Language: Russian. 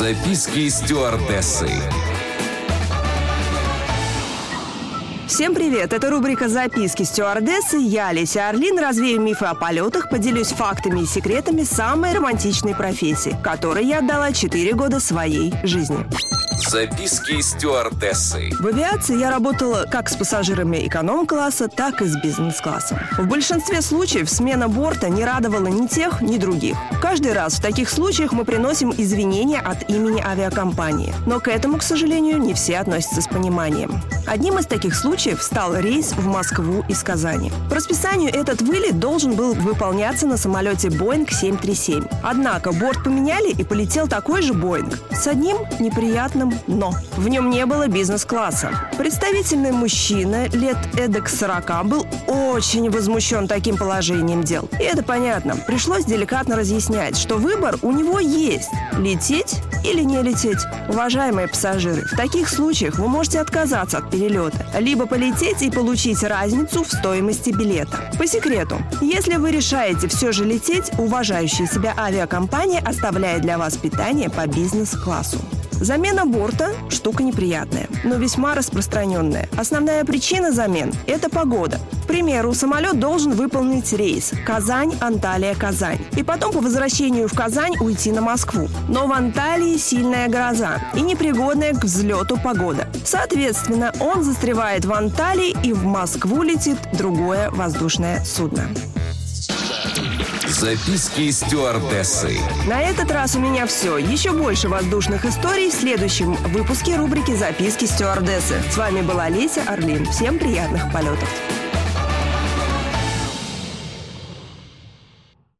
Записки стюардессы. Всем привет! Это рубрика «Записки стюардессы». Я, Леся Орлин, развею мифы о полетах, поделюсь фактами и секретами самой романтичной профессии, которой я отдала 4 года своей жизни. Записки стюардессы. В авиации я работала как с пассажирами эконом-класса, так и с бизнес-классом. В большинстве случаев смена борта не радовала ни тех, ни других. Каждый раз в таких случаях мы приносим извинения от имени авиакомпании. Но к этому, к сожалению, не все относятся с пониманием. Одним из таких случаев стал рейс в Москву из Казани. По расписанию этот вылет должен был выполняться на самолете Boeing 737. Однако борт поменяли и полетел такой же Boeing с одним неприятным «но». В нем не было бизнес-класса. Представительный мужчина лет эдак 40 был очень возмущен таким положением дел. И это понятно. Пришлось деликатно разъяснять, что выбор у него есть – лететь или не лететь. Уважаемые пассажиры, в таких случаях вы можете отказаться от перелета, либо полететь и получить разницу в стоимости билета. По секрету, если вы решаете все же лететь, уважающая себя авиакомпания оставляет для вас питание по бизнес-классу. Замена борта – штука неприятная, но весьма распространенная. Основная причина замен – это погода. К примеру, самолет должен выполнить рейс Казань-Анталия-Казань. И потом по возвращению в Казань уйти на Москву. Но в Анталии сильная гроза и непригодная к взлету погода. Соответственно, он застревает в Анталии и в Москву летит другое воздушное судно. Записки стюардессы. На этот раз у меня все. Еще больше воздушных историй в следующем выпуске рубрики «Записки стюардессы». С вами была Леся Орлин. Всем приятных полетов.